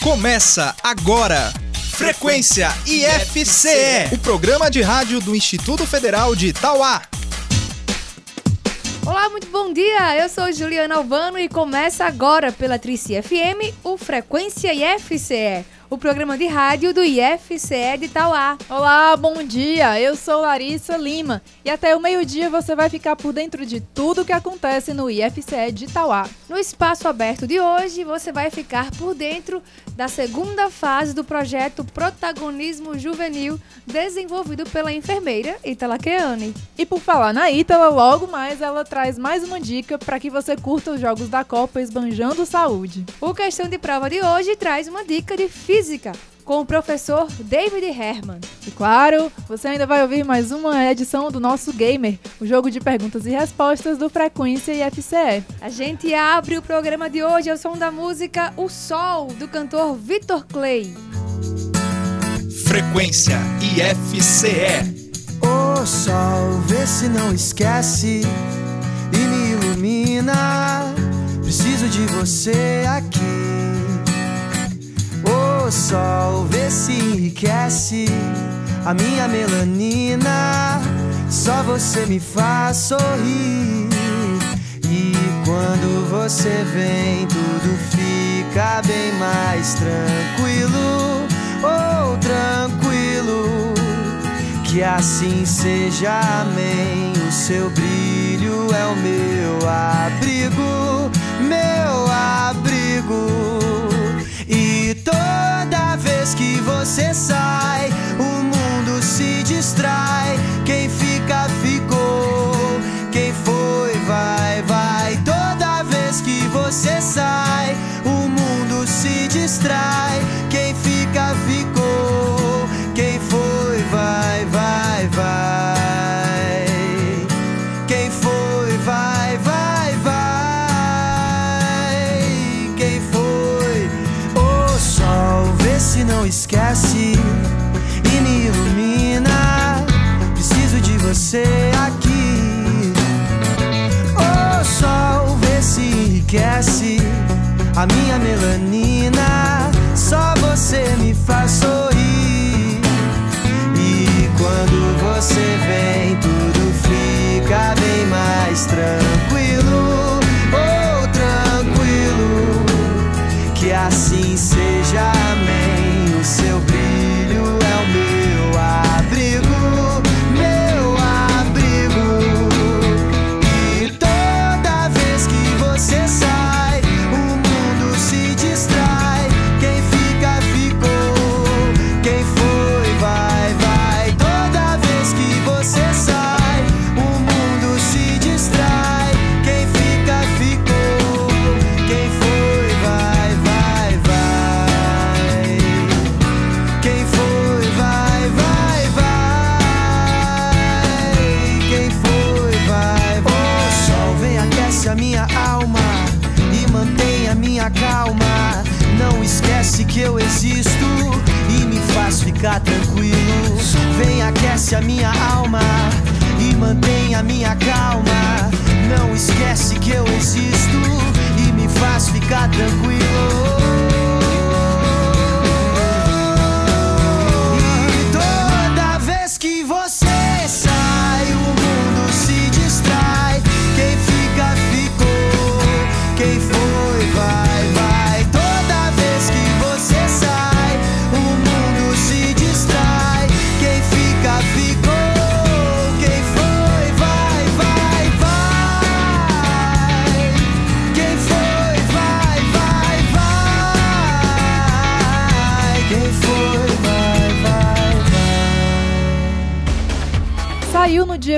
Começa agora. Frequência IFCE, o programa de rádio do Instituto Federal de Itauá. Olá, muito bom dia. Eu sou Juliana Alvano e começa agora pela Trici FM o Frequência IFCE o programa de rádio do IFCE de Tauá. Olá, bom dia. Eu sou Larissa Lima e até o meio-dia você vai ficar por dentro de tudo que acontece no IFCE de Tauá. No espaço aberto de hoje, você vai ficar por dentro da segunda fase do projeto Protagonismo Juvenil, desenvolvido pela enfermeira Itala Keane. E por falar na Itala, logo mais ela traz mais uma dica para que você curta os jogos da Copa esbanjando saúde. O questão de prova de hoje traz uma dica de física Física com o professor David Herman. E claro, você ainda vai ouvir mais uma edição do nosso Gamer, o jogo de perguntas e respostas do Frequência IFCE. A gente abre o programa de hoje ao som da música O Sol, do cantor Vitor Clay. Frequência IFCE. O sol, vê se não esquece e me ilumina. Preciso de você aqui o sol vê se enriquece a minha melanina. Só você me faz sorrir. E quando você vem, tudo fica bem mais tranquilo. Oh, tranquilo. Que assim seja, amém. O seu brilho é o meu abrigo, meu abrigo. Toda vez que você sai, o mundo se distrai. Quem fica, a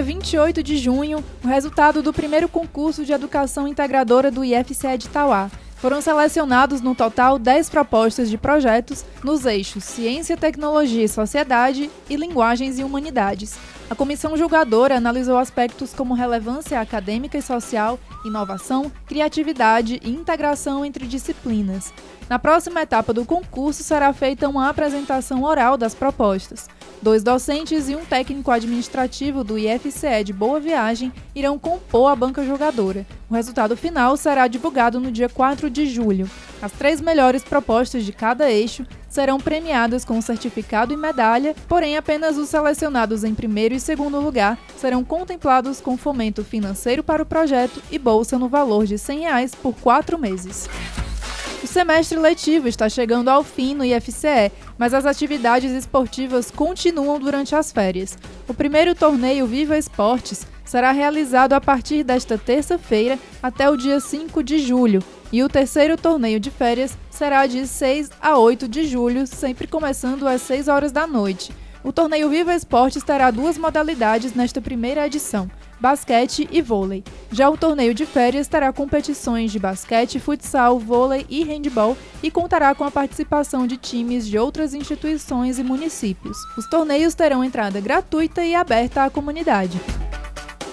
dia 28 de junho o resultado do primeiro concurso de educação integradora do IFCE de Tauá. Foram selecionados no total 10 propostas de projetos nos eixos Ciência, Tecnologia e Sociedade e Linguagens e Humanidades. A comissão julgadora analisou aspectos como relevância acadêmica e social, inovação, criatividade e integração entre disciplinas. Na próxima etapa do concurso será feita uma apresentação oral das propostas. Dois docentes e um técnico administrativo do IFCE de Boa Viagem irão compor a banca jogadora. O resultado final será divulgado no dia 4 de julho. As três melhores propostas de cada eixo serão premiadas com certificado e medalha, porém apenas os selecionados em primeiro e segundo lugar serão contemplados com fomento financeiro para o projeto e bolsa no valor de 100 reais por quatro meses. O semestre letivo está chegando ao fim no IFCE, mas as atividades esportivas continuam durante as férias. O primeiro torneio Viva Esportes será realizado a partir desta terça-feira até o dia 5 de julho, e o terceiro torneio de férias será de 6 a 8 de julho, sempre começando às 6 horas da noite. O torneio Viva Esportes terá duas modalidades nesta primeira edição basquete e vôlei. Já o torneio de férias terá competições de basquete, futsal, vôlei e handball e contará com a participação de times de outras instituições e municípios. Os torneios terão entrada gratuita e aberta à comunidade.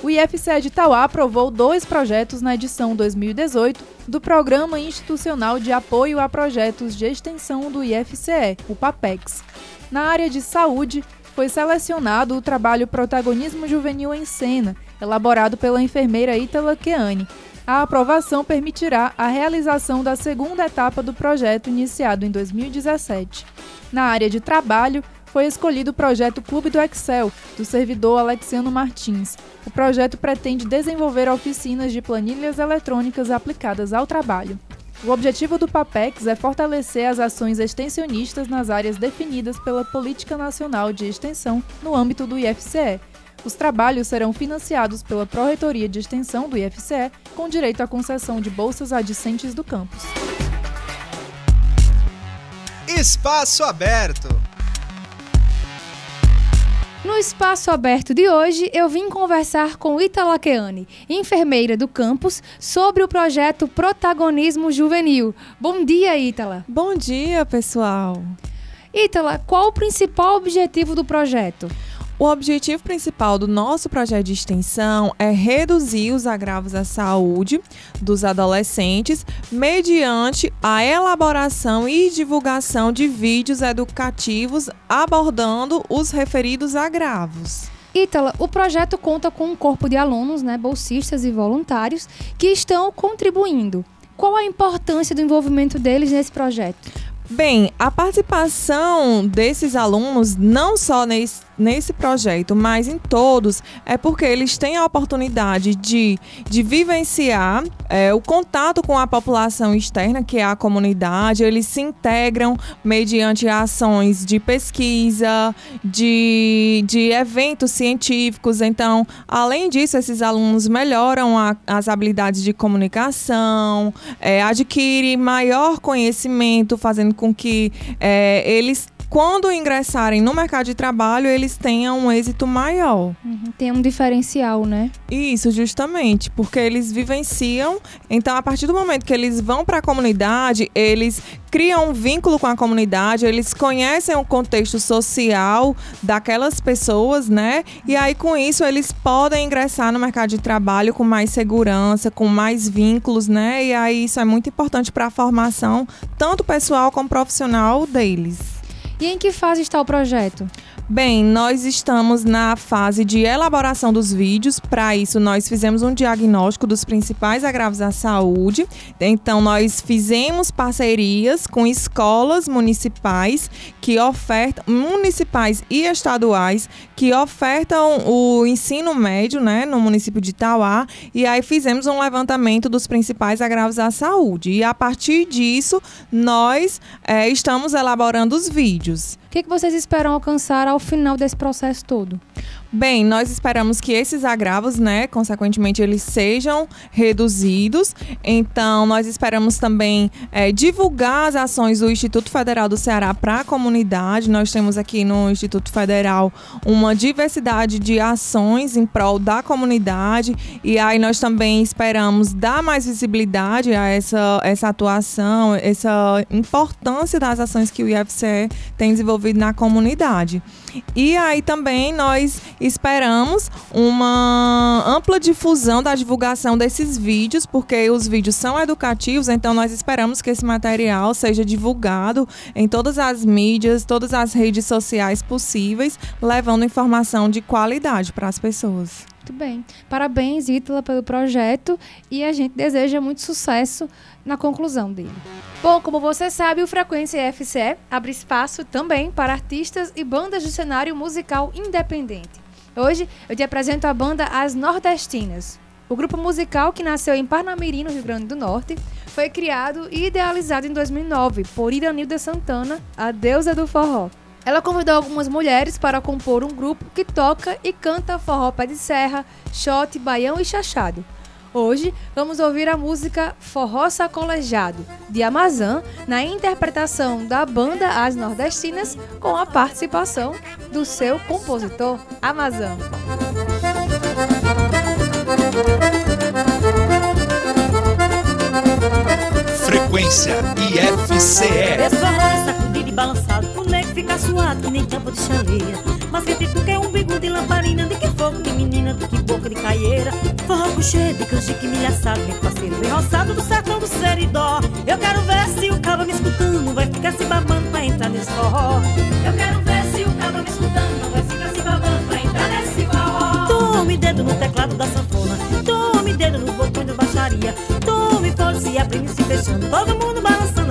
O IFCE de Tauá aprovou dois projetos na edição 2018 do Programa Institucional de Apoio a Projetos de Extensão do IFCE, o PAPEX. Na área de saúde, foi selecionado o trabalho Protagonismo Juvenil em Cena, elaborado pela enfermeira Ítala Keane. A aprovação permitirá a realização da segunda etapa do projeto iniciado em 2017. Na área de trabalho, foi escolhido o projeto Clube do Excel, do servidor Alexiano Martins. O projeto pretende desenvolver oficinas de planilhas eletrônicas aplicadas ao trabalho. O objetivo do PAPEX é fortalecer as ações extensionistas nas áreas definidas pela Política Nacional de Extensão no âmbito do IFCE, os trabalhos serão financiados pela Pró-Reitoria de Extensão do IFCE, com direito à concessão de bolsas adjacentes do campus. Espaço Aberto. No espaço aberto de hoje, eu vim conversar com Itala Keane, enfermeira do campus, sobre o projeto Protagonismo Juvenil. Bom dia, Itala. Bom dia, pessoal. Itala, qual o principal objetivo do projeto? O objetivo principal do nosso projeto de extensão é reduzir os agravos à saúde dos adolescentes mediante a elaboração e divulgação de vídeos educativos abordando os referidos agravos. Ítala, o projeto conta com um corpo de alunos, né, bolsistas e voluntários, que estão contribuindo. Qual a importância do envolvimento deles nesse projeto? Bem, a participação desses alunos, não só nesse, nesse projeto, mas em todos, é porque eles têm a oportunidade de, de vivenciar é, o contato com a população externa, que é a comunidade, eles se integram mediante ações de pesquisa, de, de eventos científicos. Então, além disso, esses alunos melhoram a, as habilidades de comunicação, é, adquirem maior conhecimento, fazendo com que é, eles quando ingressarem no mercado de trabalho, eles tenham um êxito maior. Uhum, tem um diferencial, né? Isso, justamente, porque eles vivenciam. Então, a partir do momento que eles vão para a comunidade, eles criam um vínculo com a comunidade, eles conhecem o contexto social daquelas pessoas, né? E aí, com isso, eles podem ingressar no mercado de trabalho com mais segurança, com mais vínculos, né? E aí, isso é muito importante para a formação, tanto pessoal como profissional deles. E em que fase está o projeto? Bem, nós estamos na fase de elaboração dos vídeos. Para isso, nós fizemos um diagnóstico dos principais agravos à saúde. Então, nós fizemos parcerias com escolas municipais que ofertam, municipais e estaduais, que ofertam o ensino médio, né, no município de Itauá. E aí fizemos um levantamento dos principais agravos à saúde. E a partir disso, nós é, estamos elaborando os vídeos. Que, que vocês esperam alcançar ao final desse processo todo? Bem, nós esperamos que esses agravos, né, consequentemente, eles sejam reduzidos. Então, nós esperamos também é, divulgar as ações do Instituto Federal do Ceará para a comunidade. Nós temos aqui no Instituto Federal uma diversidade de ações em prol da comunidade. E aí nós também esperamos dar mais visibilidade a essa, essa atuação, essa importância das ações que o IFCE tem desenvolvido na comunidade. E aí também nós esperamos uma ampla difusão da divulgação desses vídeos, porque os vídeos são educativos, então nós esperamos que esse material seja divulgado em todas as mídias, todas as redes sociais possíveis, levando informação de qualidade para as pessoas. Muito bem. Parabéns, Ítala, pelo projeto e a gente deseja muito sucesso na conclusão dele. Bom, como você sabe, o Frequência FCE abre espaço também para artistas e bandas do cenário musical independente. Hoje eu te apresento a banda As Nordestinas. O grupo musical, que nasceu em Parnamirim, no Rio Grande do Norte, foi criado e idealizado em 2009 por Iranilda Santana, a deusa do forró. Ela convidou algumas mulheres para compor um grupo que toca e canta forró pé de serra, shot, baião e chachado. Hoje vamos ouvir a música Forró Sacolejado, de Amazã, na interpretação da banda As Nordestinas, com a participação do seu compositor, Amazã. Frequência IFCE. Esse forró é sacudido e balançado, o nego fica suado que nem tampa de chaleira. Mas que tu quer um bico de lamparina, de que fogo de menina, de que boca de caieira. Forró puxê de canjique milhaçado, bem parceiro, bem roçado do sertão do seridó. Eu quero ver se o cabo me escutando, vai ficar se babando pra entrar nesse forró. Eu quero ver se o cabo me escutando, vai ficar se babando pra entrar nesse forró. Tome dedo no teclado da sanfona, tome dedo nos botões da baixaria. Tome fone se abrindo e se fechando, todo mundo balançando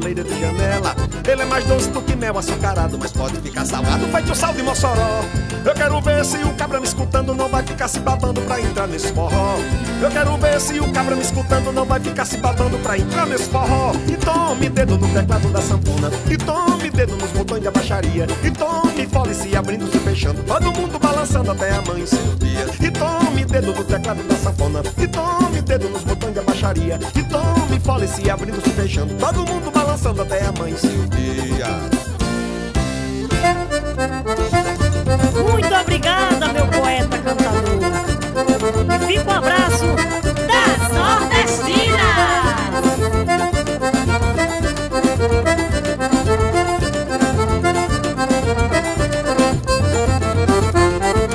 e soleira de janela. Ele é mais doce do que mel açucarado, mas pode ficar salgado, feito sal de Mossoró. Eu quero ver se o cabra me escutando não vai ficar se babando pra entrar nesse forró. Eu quero ver se o cabra me escutando não vai ficar se babando pra entrar nesse forró. E tome dedo no teclado da sanfona, e tome dedo nos botões de abaixaria, e tome fole se abrindo, se fechando, todo mundo balançando até amanhecer o dia. E tome dedo no teclado da sanfona, e tome dedo nos botões de abaixaria, e tome fole se abrindo, se fechando, todo mundo balançando até amanhecer o dia. Muito obrigada, meu poeta cantador. E fica um abraço das nordestinas.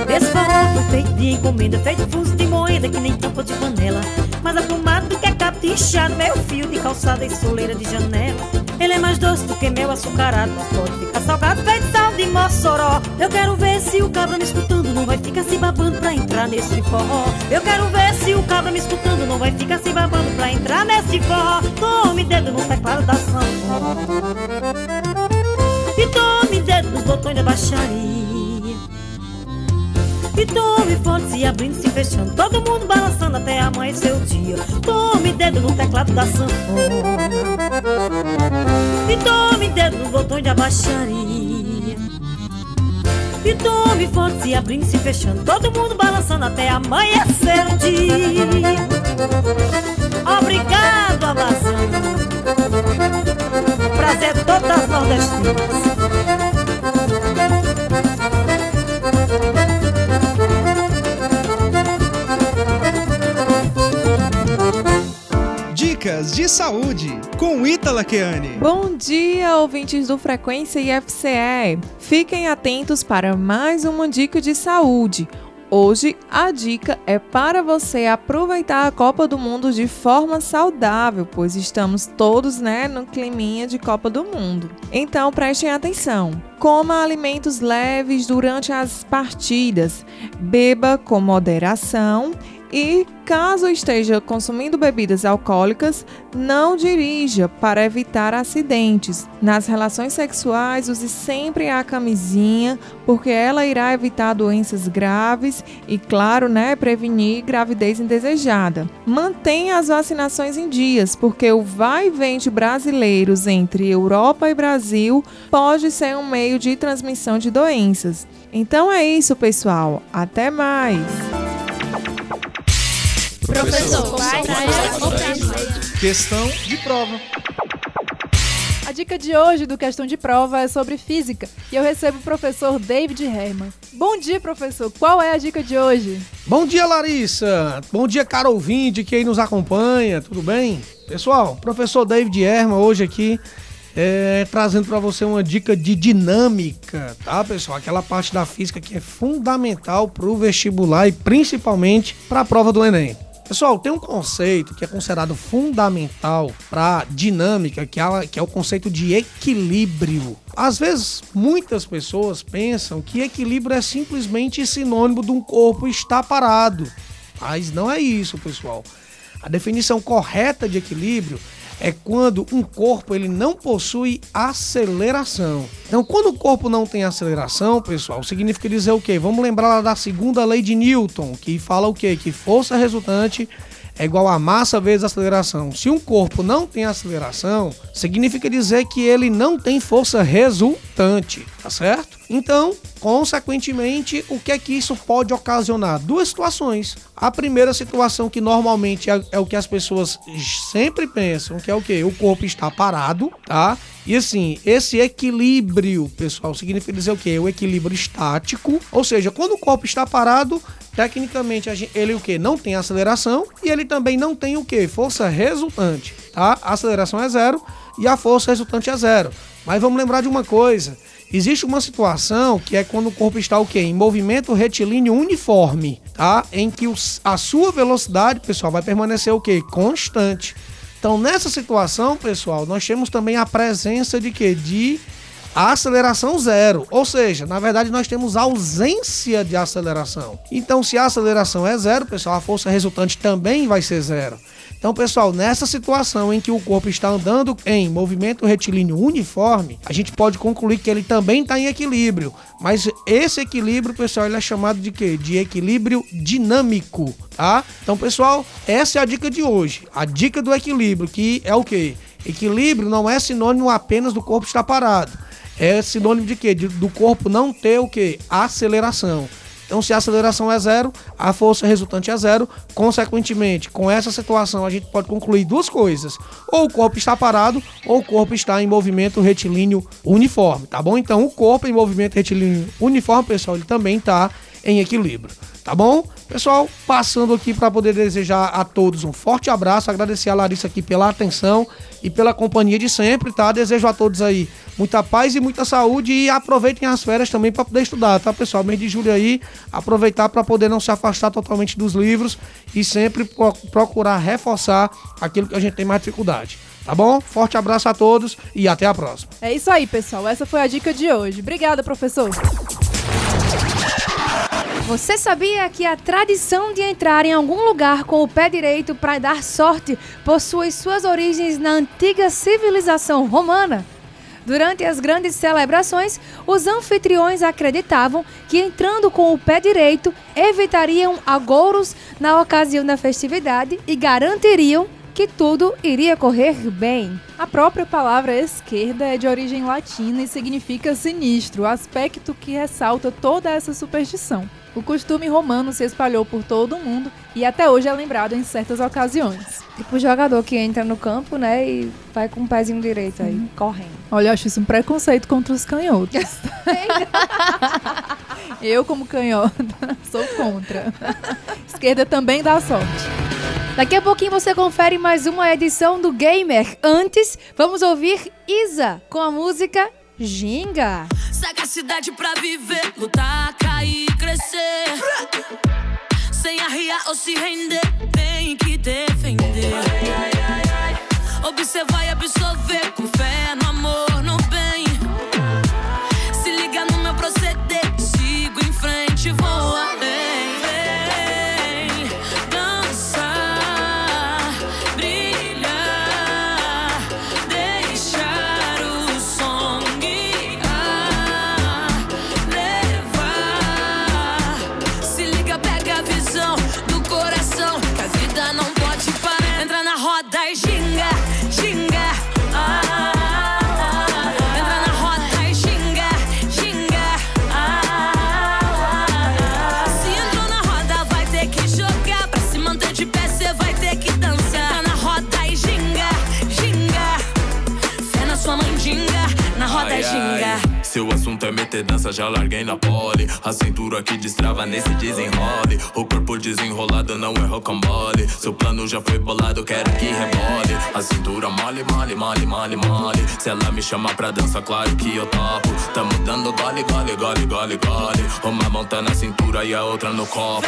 Esse forró feito de encomenda, feito fuso de moeda que nem tampa de panela. Mas aprumado inchado, meio fio de calçada e soleira de janela. Ele é mais doce do que mel açucarado, mas pode ficar salgado, feito sal de Mossoró. Eu quero ver se o cabra me escutando não vai ficar se babando pra entrar nesse forró. Eu quero ver se o cabra me escutando não vai ficar se babando pra entrar nesse forró. Tome dedo no teclado da sanfona. E tome dedo nos botões da baixaria. E tome fone se abrindo, se fechando Todo mundo balançando até amanhecer o dia Tome teclado da sanfona E tome dedo nos botões da baixaria E tome fone se abrindo, se fechando. Todo mundo balançando até amanhecer o dia. Obrigado, Amazon Prazer todo das nordestinas Dicas de saúde com Ítala Keane. Bom dia, ouvintes do Frequência IFCE. Fiquem atentos para mais uma dica de saúde. Hoje a dica é para você aproveitar a Copa do Mundo de forma saudável, pois estamos todos, né, no climinha de Copa do Mundo. Então prestem atenção. Coma alimentos leves durante as partidas. Beba com moderação E caso esteja consumindo bebidas alcoólicas, não dirija para evitar acidentes. Nas relações sexuais, use sempre a camisinha, porque ela irá evitar doenças graves e, claro, né, prevenir gravidez indesejada. Mantenha as vacinações em dias, porque o vai e vem de brasileiros entre Europa e Brasil pode ser um meio de transmissão de doenças. Então é isso, pessoal. Até mais! Professor, vai, Questão de prova. A dica de hoje do Questão de Prova é sobre física e eu recebo o professor David Herman. Bom dia, professor. Qual é a dica de hoje? Bom dia, Larissa. Bom dia, caro ouvinte que aí nos acompanha. Tudo bem? Pessoal, professor David Herman hoje aqui é, trazendo para você uma dica de dinâmica, tá, pessoal? Aquela parte da física que é fundamental para o vestibular e principalmente para a prova do Enem. Pessoal, tem um conceito que é considerado fundamental para dinâmica, que é, que é o conceito de equilíbrio. Às vezes, muitas pessoas pensam que equilíbrio é simplesmente sinônimo de um corpo estar parado. Mas não é isso, pessoal. A definição correta de equilíbrio é quando um corpo ele não possui aceleração. Então, quando o corpo não tem aceleração, pessoal, significa dizer o quê? Vamos lembrar da segunda lei de Newton, que fala o quê? Que força resultante é igual a massa vezes aceleração. Se um corpo não tem aceleração, significa dizer que ele não tem força resultante, tá certo? Então, consequentemente, o que é que isso pode ocasionar? Duas situações. A primeira situação que normalmente é, é o que as pessoas sempre pensam, que é o que? O corpo está parado, tá? E assim, esse equilíbrio, pessoal, significa dizer o quê? O equilíbrio estático, ou seja, quando o corpo está parado, tecnicamente ele o que? Não tem aceleração e ele também não tem o que? Força resultante, tá? A aceleração é zero e a força resultante é zero. Mas vamos lembrar de uma coisa. Existe uma situação que é quando o corpo está o quê? Em movimento retilíneo uniforme, tá? Em que os, a sua velocidade, pessoal, vai permanecer o quê? Constante. Então, nessa situação, pessoal, nós temos também a presença de quê? De aceleração zero. Ou seja, na verdade, nós temos ausência de aceleração. Então, se a aceleração é zero, pessoal, a força resultante também vai ser zero. Então, pessoal, nessa situação em que o corpo está andando em movimento retilíneo uniforme, a gente pode concluir que ele também está em equilíbrio. Mas esse equilíbrio, pessoal, ele é chamado de quê? De equilíbrio dinâmico, tá? Então, pessoal, essa é a dica de hoje. A dica do equilíbrio, que é o quê? Equilíbrio não é sinônimo apenas do corpo estar parado. É sinônimo de quê? De, do corpo não ter o quê? Aceleração. Então, se a aceleração é zero, a força resultante é zero. Consequentemente, com essa situação, a gente pode concluir duas coisas: ou o corpo está parado, ou o corpo está em movimento retilíneo uniforme, tá bom? Então, o corpo em movimento retilíneo uniforme, pessoal, ele também está em equilíbrio, tá bom? Pessoal, passando aqui para poder desejar a todos um forte abraço, agradecer a Larissa aqui pela atenção e pela companhia de sempre, tá? Desejo a todos aí muita paz e muita saúde e aproveitem as férias também para poder estudar, tá, pessoal? Mês de julho aí, aproveitar para poder não se afastar totalmente dos livros e sempre procurar reforçar aquilo que a gente tem mais dificuldade. Tá bom? Forte abraço a todos e até a próxima. É isso aí, pessoal. Essa foi a dica de hoje. Obrigada, professor. Você sabia que a tradição de entrar em algum lugar com o pé direito para dar sorte possui suas origens na antiga civilização romana? Durante as grandes celebrações, os anfitriões acreditavam que entrando com o pé direito evitariam agouros na ocasião da festividade e garantiriam que tudo iria correr bem. A própria palavra esquerda é de origem latina e significa sinistro, aspecto que ressalta toda essa superstição. O costume romano se espalhou por todo o mundo e até hoje é lembrado em certas ocasiões. Tipo o jogador que entra no campo, né, e vai com o pezinho direito aí, uhum. correndo. Olha, eu acho isso um preconceito contra os canhotos. eu, como canhota, sou contra. Esquerda também dá sorte. Daqui a pouquinho você confere mais uma edição do Gamer. Antes, vamos ouvir Isa com a música Ginga. Sagacidade pra viver, lutar, cair. Arriar ou se render, tem que defender. Observar e absorver monta e meter dança, já larguei na pole. A cintura que destrava nesse desenrole. O corpo desenrolado não é rocambole. Seu plano já foi bolado, quero que rebole. A cintura mole, mole, mole, mole, mole. Se ela me chamar pra dança, claro que eu topo. Tamo dando gole, gole, gole, gole, gole. Uma monta na cintura e a outra no copo.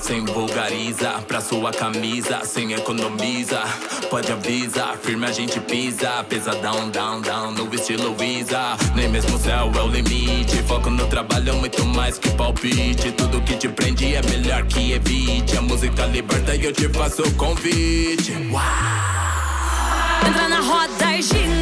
sem vulgariza Pra sua camisa, sem economiza. Pode avisar, firme a gente pisa. Pesadão, down, down, no estilo Visa. Nem mesmo o céu é o limite. Foco no trabalho, muito mais que palpite. Tudo que te prende é melhor que evite. A música liberta e eu te faço o convite. Entra na roda e xinga,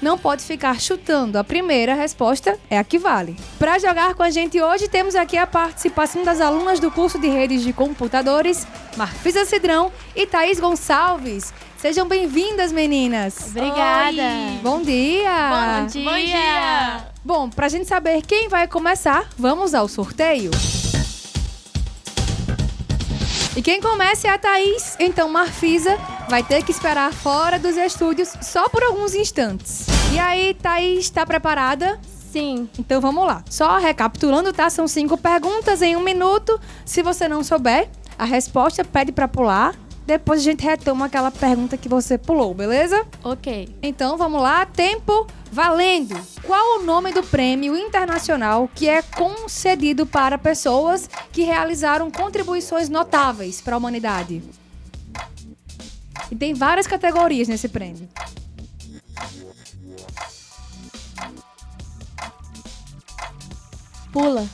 não pode ficar chutando. A primeira resposta é a que vale. Para jogar com a gente hoje, temos aqui a participação das alunas do curso de redes de computadores, Marfisa Cidrão e Thaís Gonçalves. Sejam bem-vindas, meninas. Obrigada. Bom dia. Bom dia. Bom, pra gente saber quem vai começar, vamos ao sorteio. E quem começa é a Thaís, então Marfisa vai ter que esperar fora dos estúdios só por alguns instantes. E aí, Thaís, tá preparada? Sim. Então vamos lá. Só recapitulando, tá? São cinco perguntas em um minuto. Se você não souber, a resposta pede pra pular. Depois a gente retoma aquela pergunta que você pulou, beleza? Ok. Então vamos lá, tempo valendo. Qual o nome do prêmio internacional que é concedido para pessoas que realizaram contribuições notáveis para a humanidade? E tem várias categorias nesse prêmio. Pula.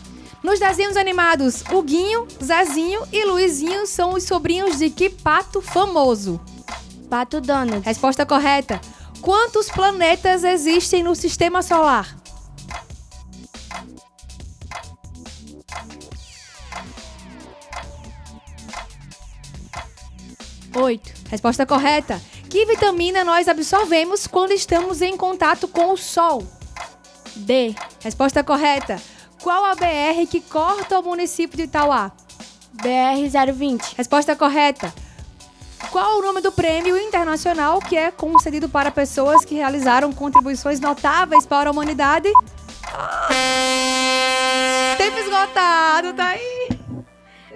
Nos desenhos animados, o Guinho, Zezinho e Luizinho são os sobrinhos de que pato famoso? Pato Donald. Resposta correta. Quantos planetas existem no sistema solar? Oito. Resposta correta. Que vitamina nós absorvemos quando estamos em contato com o sol? B. Resposta correta. Qual a BR que corta o município de Itauá? BR 020. Resposta correta. Qual o nome do prêmio internacional que é concedido para pessoas que realizaram contribuições notáveis para a humanidade? Ah! Tempo esgotado, tá aí.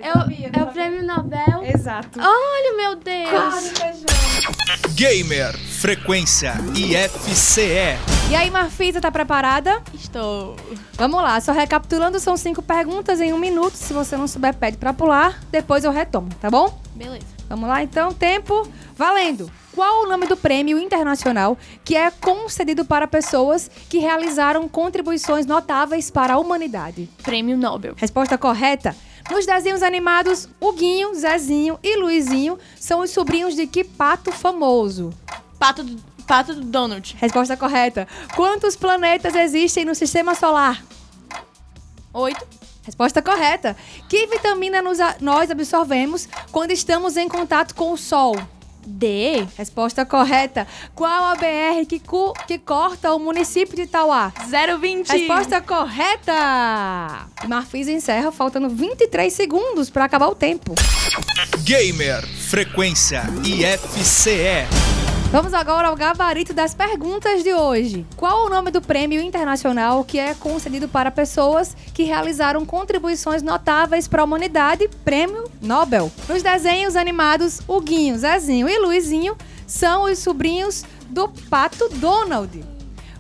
É o, é o prêmio Nobel. Exato. Olha, meu Deus. Gamer Frequência IFCE. E aí, Marfisa, tá preparada? Estou. Vamos lá, só recapitulando, são cinco perguntas em um minuto. Se você não souber, pede pra pular. Depois eu retomo, tá bom? Beleza. Vamos lá, então, tempo valendo. Qual o nome do prêmio internacional que é concedido para pessoas que realizaram contribuições notáveis para a humanidade? Prêmio Nobel. Resposta correta. Nos desenhos animados, o Guinho, Zezinho e Luizinho são os sobrinhos de que pato famoso? Pato, Pato Donald. Resposta correta. Quantos planetas existem no sistema solar? Oito. Resposta correta. Que vitamina nos a- nós absorvemos quando estamos em contato com o sol? D. Resposta correta. Qual a BR que, cu- que corta o município de Tauá? 020. Resposta correta! Marfis encerra faltando 23 segundos para acabar o tempo. Gamer Frequência IFCE. Vamos agora ao gabarito das perguntas de hoje. Qual o nome do prêmio internacional que é concedido para pessoas que realizaram contribuições notáveis para a humanidade? Prêmio Nobel. Nos desenhos animados, Huguinho, Zezinho e Luizinho são os sobrinhos do pato Donald.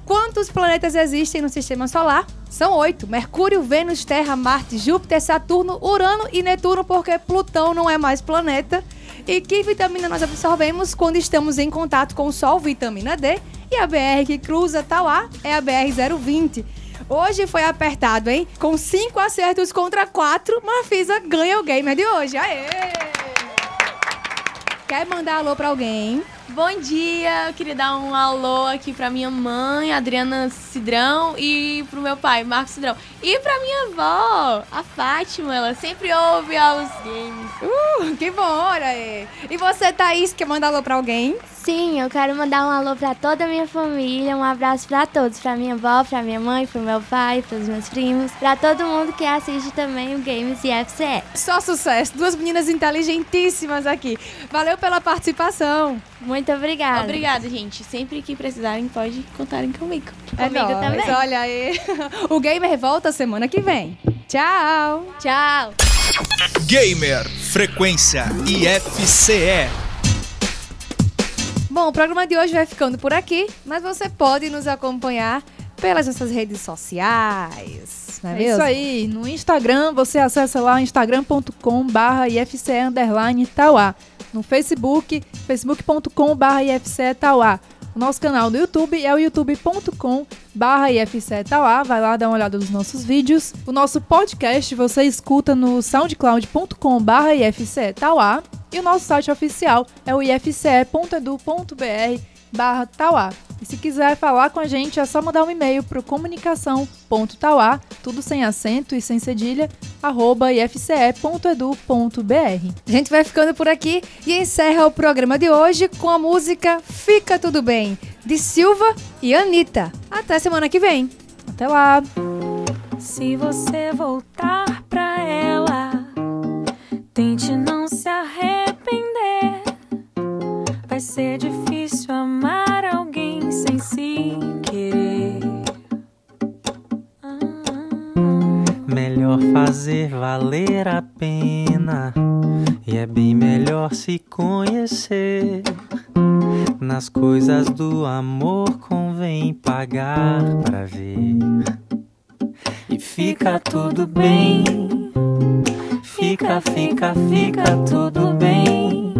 Quantos planetas existem no sistema solar? São oito: Mercúrio, Vênus, Terra, Marte, Júpiter, Saturno, Urano e Netuno, porque Plutão não é mais planeta. E que vitamina nós absorvemos quando estamos em contato com o Sol? Vitamina D. E a BR que cruza Tauá é a BR-020. Hoje foi apertado, hein? Com cinco acertos contra quatro, Marfisa ganha o gamer de hoje. Aê! Quer mandar alô pra alguém? Bom dia, eu queria dar um alô aqui pra minha mãe, Adriana Cidrão, e pro meu pai, Marcos Cidrão. E pra minha avó, a Fátima, ela sempre ouve aos games. Uh, que bom, olha aí. E você, Thaís, quer mandar alô pra alguém? Sim, eu quero mandar um alô pra toda a minha família, um abraço pra todos, pra minha avó, pra minha mãe, pro meu pai, pros meus primos, pra todo mundo que assiste também o Games e FCE. Só sucesso. Duas meninas inteligentíssimas aqui. Valeu pela participação. Muito obrigada. Obrigada, gente. Sempre que precisarem, pode contarem comigo. É Comigo nóis. também. Olha aí. O Gamer volta semana que vem. Tchau. Tchau. Gamer Frequência IFCE. Bom, o programa de hoje vai ficando por aqui, mas você pode nos acompanhar pelas nossas redes sociais. Não é, É mesmo? isso aí. No Instagram, você acessa lá instagram.com barra IFCE underline Tauá. No Facebook, facebook.com barra IFCE Tauá. O nosso canal no YouTube é o youtube.com barra IFCE Tauá. Vai lá dar uma olhada nos nossos vídeos. O nosso podcast você escuta no soundcloud.com barra IFCE Tauá. E o nosso site oficial é o ifce.edu.br barra Tauá. E se quiser falar com a gente, é só mandar um e-mail para comunicação.tauá, tudo sem acento e sem cedilha, arroba ifce.edu.br. A gente vai ficando por aqui e encerra o programa de hoje com a música Fica Tudo Bem, de Silva e Anitta. Até semana que vem. Até lá! Se você voltar pra ela, tente ser difícil amar alguém sem se querer. Melhor fazer valer a pena. E é bem melhor se conhecer. Nas coisas do amor convém pagar pra ver. E fica tudo bem. Fica, fica, fica tudo bem.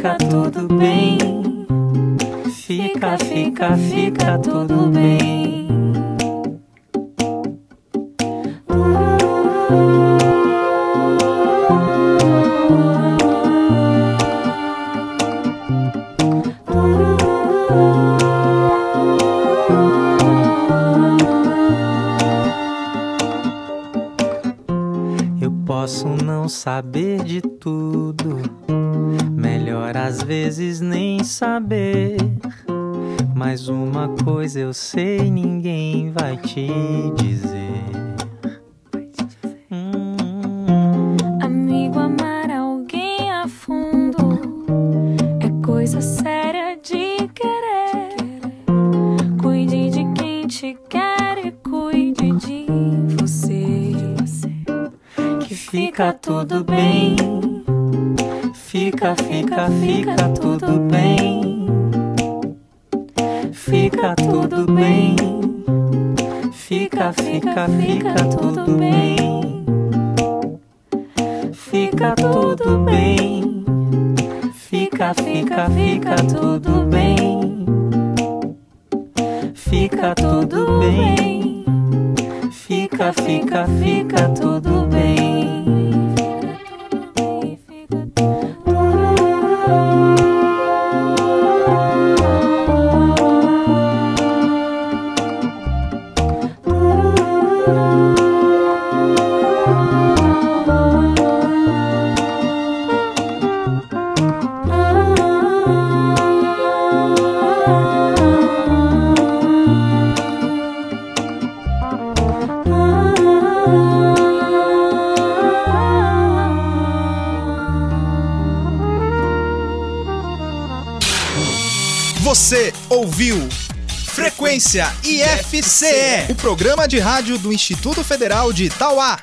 Fica tudo bem. Fica, fica, fica tudo bem. Eu posso não saber de tudo, melhor às vezes nem saber. Mas uma coisa eu sei, ninguém vai te dizer. Tudo bem. Fica, fica, fica tudo bem. Fica tudo bem. Fica, fica, fica tudo bem. Fica tudo bem. Fica, fica, fica tudo bem. Fica tudo bem. Fica, fica, fica tudo Frequência IFCE, o programa de rádio do Instituto Federal de Itauá.